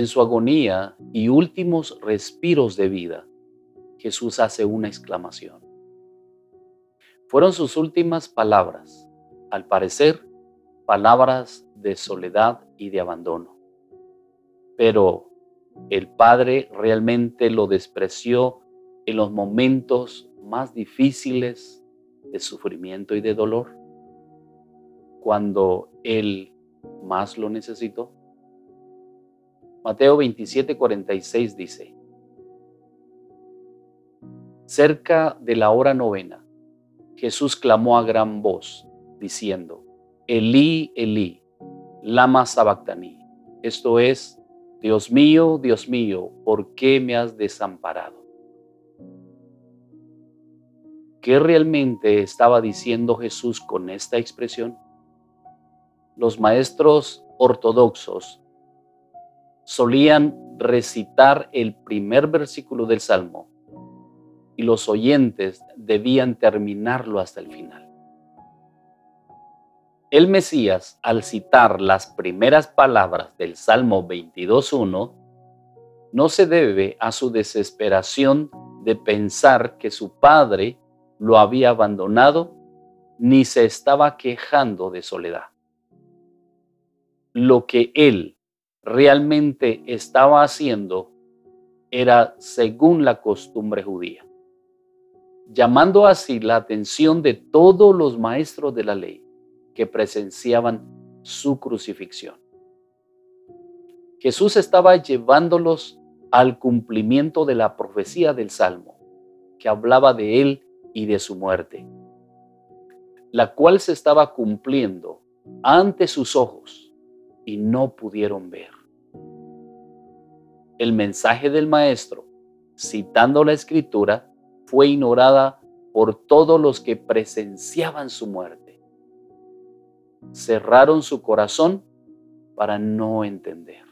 en su agonía y últimos respiros de vida, Jesús hace una exclamación. Fueron sus últimas palabras, al parecer, palabras de soledad y de abandono. Pero el Padre realmente lo despreció en los momentos más difíciles de sufrimiento y de dolor, cuando Él más lo necesitó. Mateo 27, 46 dice, Cerca de la hora novena, Jesús clamó a gran voz, diciendo, Elí, Elí, lama sabactani. Esto es, Dios mío, Dios mío, ¿por qué me has desamparado? ¿Qué realmente estaba diciendo Jesús con esta expresión? Los maestros ortodoxos solían recitar el primer versículo del Salmo y los oyentes debían terminarlo hasta el final. El Mesías, al citar las primeras palabras del Salmo 22.1, no se debe a su desesperación de pensar que su padre lo había abandonado ni se estaba quejando de soledad. Lo que él realmente estaba haciendo era según la costumbre judía, llamando así la atención de todos los maestros de la ley que presenciaban su crucifixión. Jesús estaba llevándolos al cumplimiento de la profecía del Salmo, que hablaba de él y de su muerte, la cual se estaba cumpliendo ante sus ojos y no pudieron ver. El mensaje del Maestro, citando la Escritura, fue ignorada por todos los que presenciaban su muerte. Cerraron su corazón para no entender.